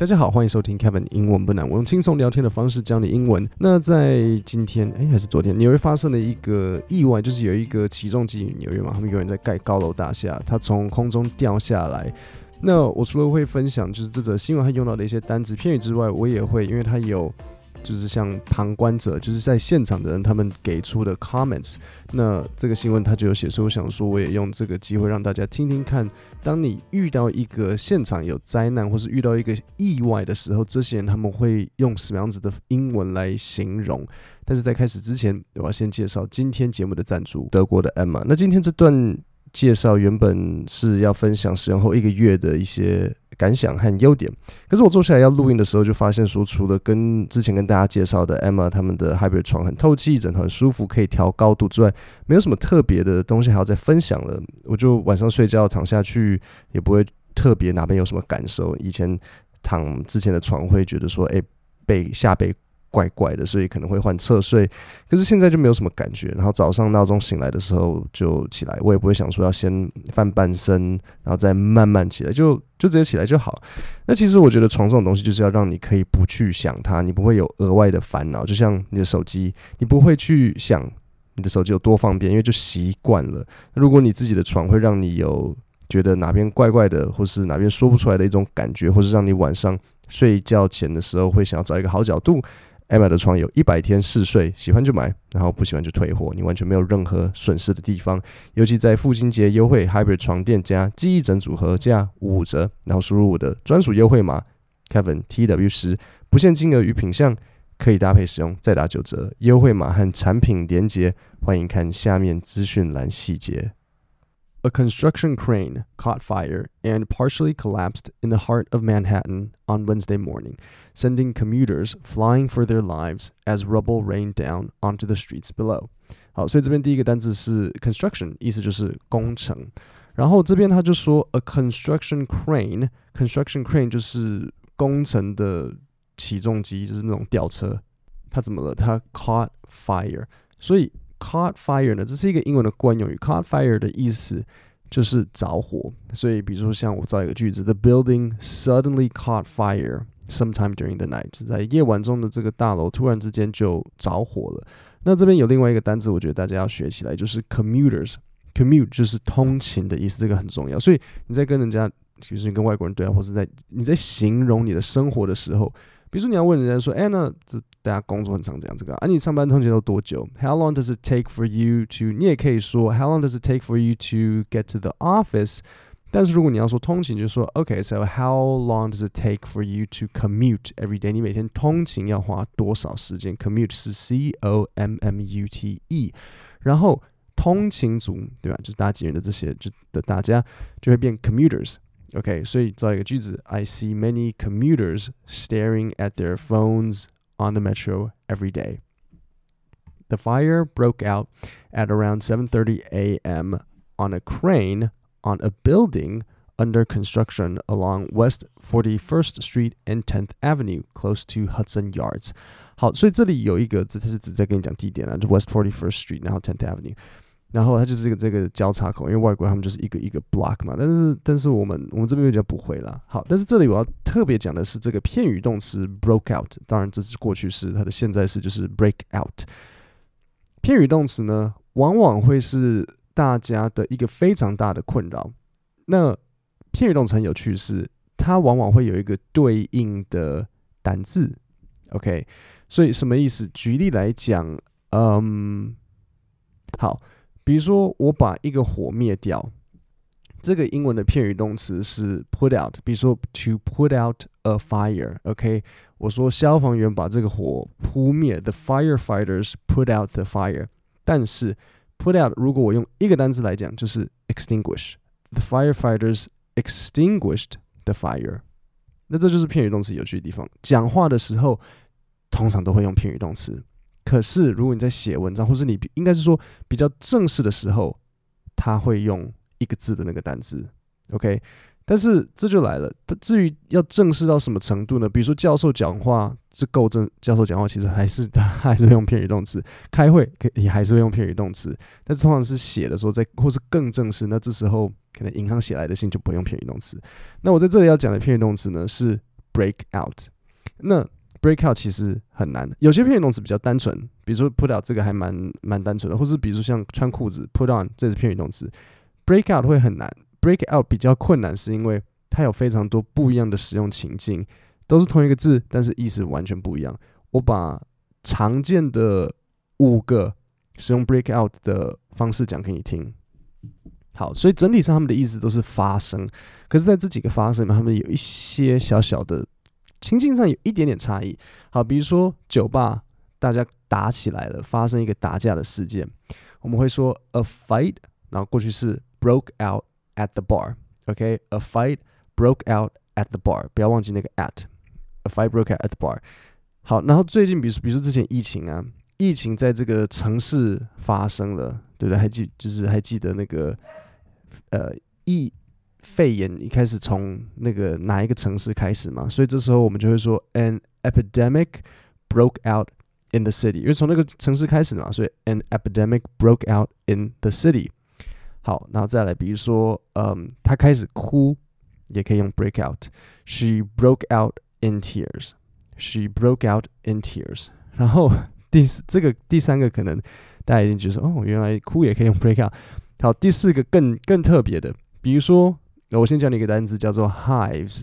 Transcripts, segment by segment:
大家好，欢迎收听 Kevin 英文不难，我用轻松聊天的方式教你英文。那在今天，哎，还是昨天，纽约发生了一个意外，就是有一个起重机，纽约嘛，他们有人在盖高楼大厦，它从空中掉下来。那我除了会分享就是这则新闻还用到的一些单词片语之外，我也会，因为它有。就是像旁观者，就是在现场的人，他们给出的 comments。那这个新闻他就有写，所以我想说，我也用这个机会让大家听听看，当你遇到一个现场有灾难，或是遇到一个意外的时候，这些人他们会用什么样子的英文来形容？但是在开始之前，我要先介绍今天节目的赞助，德国的 Emma。那今天这段介绍原本是要分享使用后一个月的一些。感想和优点，可是我坐下来要录音的时候，就发现说，除了跟之前跟大家介绍的 Emma 他们的 Hybrid 床很透气，枕头很舒服，可以调高度之外，没有什么特别的东西还要再分享了。我就晚上睡觉躺下去，也不会特别哪边有什么感受。以前躺之前的床会觉得说，哎，被下背。怪怪的，所以可能会换侧睡，可是现在就没有什么感觉。然后早上闹钟醒来的时候就起来，我也不会想说要先翻半身，然后再慢慢起来，就就直接起来就好。那其实我觉得床这种东西就是要让你可以不去想它，你不会有额外的烦恼。就像你的手机，你不会去想你的手机有多方便，因为就习惯了。如果你自己的床会让你有觉得哪边怪怪的，或是哪边说不出来的一种感觉，或是让你晚上睡觉前的时候会想要找一个好角度。Emma 的床有一百天试睡，喜欢就买，然后不喜欢就退货，你完全没有任何损失的地方。尤其在父亲节优惠，Hybrid 床垫加记忆枕组合价五折，然后输入我的专属优惠码 Kevin T W 十，不限金额与品项，可以搭配使用，再打九折。优惠码和产品连接，欢迎看下面资讯栏细节。A construction crane caught fire and partially collapsed in the heart of Manhattan on Wednesday morning, sending commuters flying for their lives as rubble rained down onto the streets below. 好，所以这边第一个单词是 construction，意思就是工程。然后这边他就说 a construction crane，construction crane 就是工程的起重机，就是那种吊车。它怎么了？它 caught fire，所以。 Caught fire 呢，这是一个英文的惯用语。Caught fire 的意思就是着火。所以，比如说像我造一个句子：The building suddenly caught fire sometime during the night，就在夜晚中的这个大楼突然之间就着火了。那这边有另外一个单词，我觉得大家要学起来，就是 commuters。Commute 就是通勤的意思，这个很重要。所以你在跟人家，比如说你跟外国人对话，或是在你在形容你的生活的时候。比如说，你要问人家说：“哎，那这大家工作很常讲这个啊？你上班通勤都多久？How long does it take for you to？” 你也可以说：“How long does it take for you to get to the office？” 但是如果你要说通勤，就说：“OK，so how long does it take for you to commute every day？” 你每天通勤要花多少时间？Commute 是 C O M M U T E，然后通勤族对吧？就是大几人的这些就的大家就会变 commuters。 OK，所以造一个句子：I see many commuters staring at their phones on the metro every day. The fire broke out at around 7:30 a.m. on a crane on a building under construction along West 41st Street and 10th Avenue, close to Hudson Yards. 好，所以这里有一个，这是只在跟你讲地点啊，就 West 41st Street，然后 10th Avenue。 然后它就是这个这个交叉口，因为外国他们就是一个一个 block 嘛，但是但是我们我们这边比较不会啦。好，但是这里我要特别讲的是这个片语动词 broke out，当然这是过去式，它的现在式就是 break out。片语动词呢，往往会是大家的一个非常大的困扰。那片语动词很有趣是，它往往会有一个对应的单字，OK？所以什么意思？举例来讲，嗯，好。比如说，我把一个火灭掉，这个英文的片语动词是 put out。比如说，to put out a fire，OK？我说消防员把这个火扑灭，the firefighters put out the fire。但是 put out 如果我用一个单词来讲，就是 extinguish，the firefighters extinguished the fire。那这就是片语动词有趣的地方。讲话的时候，通常都会用片语动词。可是，如果你在写文章，或是你应该是说比较正式的时候，他会用一个字的那个单词，OK？但是这就来了，至于要正式到什么程度呢？比如说教授讲话是够正，教授讲话其实还是 还是会用片语动词，开会也还是会用片语动词，但是通常是写的时候在，或是更正式，那这时候可能银行写来的信就不用片语动词。那我在这里要讲的片语动词呢是 break out。那 break out 其实很难，有些片语动词比较单纯，比如说 put out 这个还蛮蛮单纯的，或是比如说像穿裤子 put on 这是片语动词，break out 会很难，break out 比较困难是因为它有非常多不一样的使用情境，都是同一个字，但是意思完全不一样。我把常见的五个使用 break out 的方式讲给你听。好，所以整体上他们的意思都是发生，可是在这几个发生里面，他们有一些小小的。情境上有一点点差异。好，比如说酒吧，大家打起来了，发生一个打架的事件，我们会说 a fight，然后过去式 broke out at the bar。OK，a fight broke out at the bar，不要忘记那个 at，a fight broke out at the bar。好，然后最近，比如，比如说之前疫情啊，疫情在这个城市发生了，对不对？还记就是还记得那个呃疫。肺炎一开始从那个哪一个城市开始嘛？所以这时候我们就会说，an epidemic broke out in the city，因为从那个城市开始嘛，所以 an epidemic broke out in the city。好，然后再来，比如说，嗯，他开始哭，也可以用 break out。She broke out in tears. She broke out in tears。然后第四，这个第三个可能大家已经觉得哦，原来哭也可以用 break out。好，第四个更更特别的，比如说。那我先教你一个单词，叫做 hives。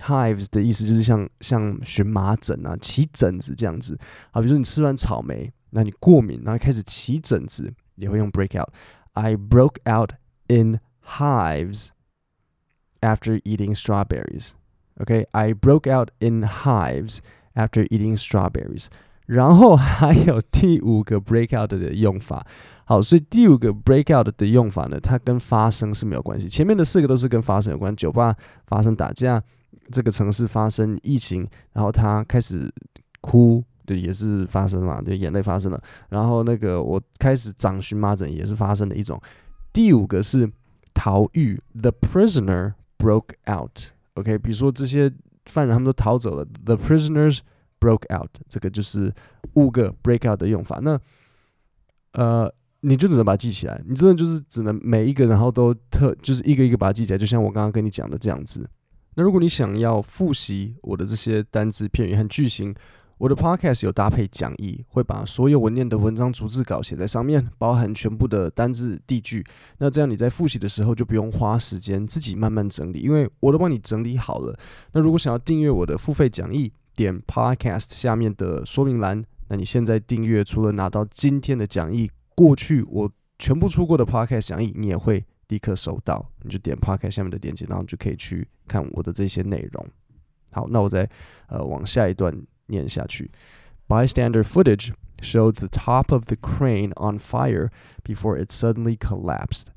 hives 的意思就是像像荨麻疹啊、起疹子这样子。好，比如说你吃完草莓，那你过敏，然后开始起疹子，也会用 break out。I broke out in hives after eating strawberries. OK, I broke out in hives after eating strawberries. 然后还有第五个 break out 的用法。好，所以第五个 break out 的用法呢，它跟发生是没有关系。前面的四个都是跟发生有关，酒吧发生打架，这个城市发生疫情，然后他开始哭，对，也是发生嘛，对，眼泪发生了。然后那个我开始长荨麻疹，也是发生的一种。第五个是逃狱，the prisoner broke out。OK，比如说这些犯人他们都逃走了，the prisoners broke out。这个就是五个 break out 的用法。那呃。你就只能把它记起来，你真的就是只能每一个，然后都特就是一个一个把它记起来，就像我刚刚跟你讲的这样子。那如果你想要复习我的这些单字、片语和句型，我的 podcast 有搭配讲义，会把所有文念的文章逐字稿写在上面，包含全部的单字、地句。那这样你在复习的时候就不用花时间自己慢慢整理，因为我都帮你整理好了。那如果想要订阅我的付费讲义，点 podcast 下面的说明栏。那你现在订阅，除了拿到今天的讲义。过去我全部出过的 podcast 讲义，你也会立刻收到。你就点 podcast 下面的链接，然后就可以去看我的这些内容。好，那我再呃往下一段念下去。Bystander footage showed the top of the crane on fire before it suddenly collapsed,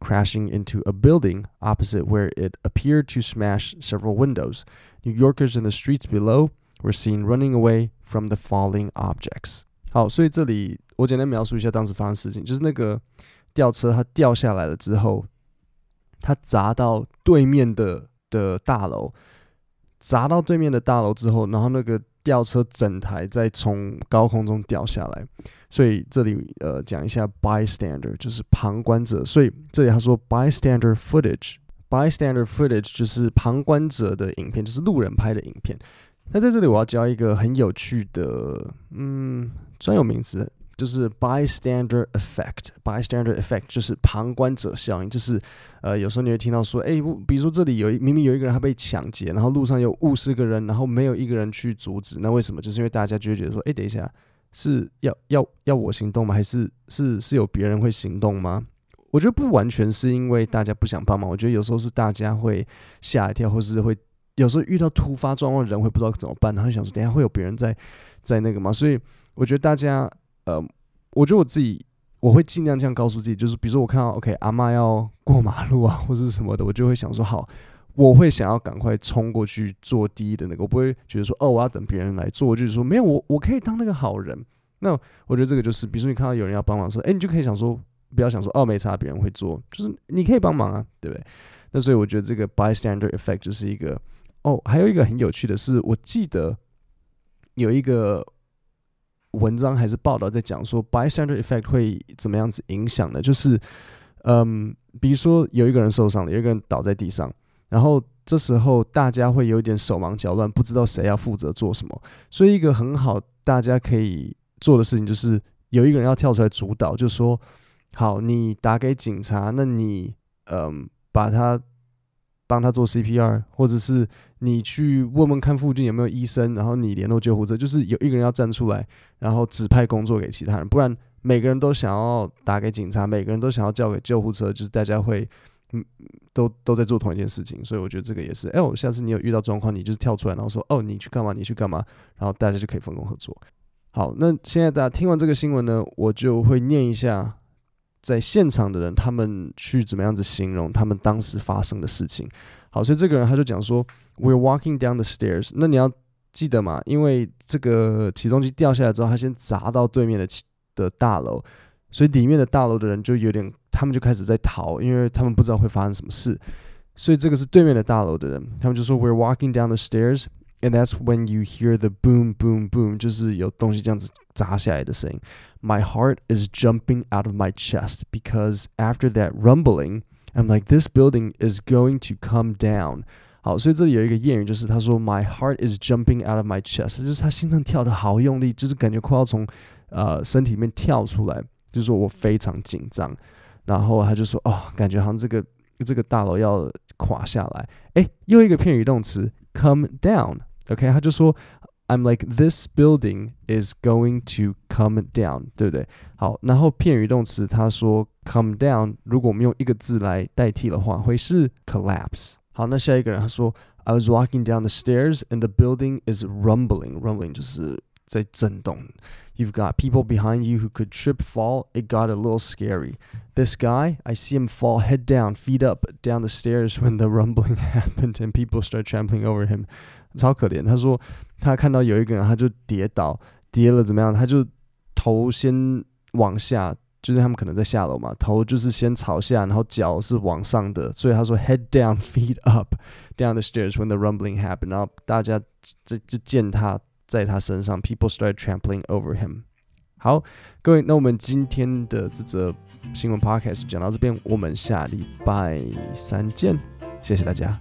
crashing into a building opposite where it appeared to smash several windows. New Yorkers in the streets below were seen running away from the falling objects. 好，所以这里。我简单描述一下当时发生事情，就是那个吊车它掉下来了之后，它砸到对面的的大楼，砸到对面的大楼之后，然后那个吊车整台再从高空中掉下来。所以这里呃讲一下 bystander 就是旁观者，所以这里他说 bystander footage，bystander footage 就是旁观者的影片，就是路人拍的影片。那在这里我要教一个很有趣的嗯专有名词。就是 bystander effect，bystander effect 就是旁观者效应，就是呃，有时候你会听到说，哎，比如说这里有一明明有一个人他被抢劫，然后路上有五十个人，然后没有一个人去阻止，那为什么？就是因为大家就会觉得说，哎，等一下，是要要要我行动吗？还是是是有别人会行动吗？我觉得不完全是因为大家不想帮忙，我觉得有时候是大家会吓一跳，或是会有时候遇到突发状况，人会不知道怎么办，然后想说，等下会有别人在在那个吗？所以我觉得大家。呃，我觉得我自己我会尽量这样告诉自己，就是比如说我看到 OK 阿妈要过马路啊，或者什么的，我就会想说好，我会想要赶快冲过去做第一的那个，我不会觉得说哦，我要等别人来做，就是说没有我我可以当那个好人。那我觉得这个就是，比如说你看到有人要帮忙说，哎，你就可以想说，不要想说哦，没差，别人会做，就是你可以帮忙啊，对不对？那所以我觉得这个 bystander effect 就是一个哦，还有一个很有趣的是，我记得有一个。文章还是报道在讲说，bystander effect 会怎么样子影响呢？就是，嗯，比如说有一个人受伤了，有一个人倒在地上，然后这时候大家会有点手忙脚乱，不知道谁要负责做什么。所以一个很好大家可以做的事情就是有一个人要跳出来主导，就说：“好，你打给警察，那你嗯把他帮他做 CPR，或者是你去问问看附近有没有医生，然后你联络救护车。就是有一个人要站出来，然后指派工作给其他人，不然每个人都想要打给警察，每个人都想要叫给救护车，就是大家会。”嗯，都都在做同一件事情，所以我觉得这个也是。哎，我下次你有遇到状况，你就是跳出来，然后说，哦，你去干嘛？你去干嘛？然后大家就可以分工合作。好，那现在大家听完这个新闻呢，我就会念一下在现场的人他们去怎么样子形容他们当时发生的事情。好，所以这个人他就讲说，We're walking down the stairs。那你要记得嘛，因为这个起重机掉下来之后，他先砸到对面的的大楼。所以里面的大楼的人就有点，他们就开始在逃，因为他们不知道会发生什么事。所以这个是对面的大楼的人，他们就说：“We're walking down the stairs, and that's when you hear the boom, boom, boom，就是有东西这样子砸下来的声音。My heart is jumping out of my chest because after that rumbling, I'm like, this building is going to come down。好，所以这里有一个谚语，就是他说：My heart is jumping out of my chest，就是他心脏跳得好用力，就是感觉快要从呃身体里面跳出来。就是说我非常紧张，然后他就说：“哦，感觉好像这个这个大楼要垮下来。”诶，又一个片语动词，come down。 OK，他就说：“I'm like this building is going to come down，对不对？”好，然后片语动词他说 “come down”，如果我们用一个字来代替的话，会是 collapse。好，那下一个人他说：“I was walking down the stairs and the building is rumbling。”rumbling 就是 在震动。You've got people behind you who could trip, fall. It got a little scary. This guy, I see him fall head down, feet up, down the stairs when the rumbling happened and people start trampling over him. 超可怜。他说他看到有一个人，他就跌倒，跌了怎么样？他就头先往下，就是他们可能在下楼嘛，头就是先朝下，然后脚是往上的。所以他说 head down, feet up, down the stairs when the rumbling happened。然后大家这就见他。 在他身上，people started trampling over him。好，各位，那我们今天的这则新闻 podcast 讲到这边，我们下礼拜三见，谢谢大家。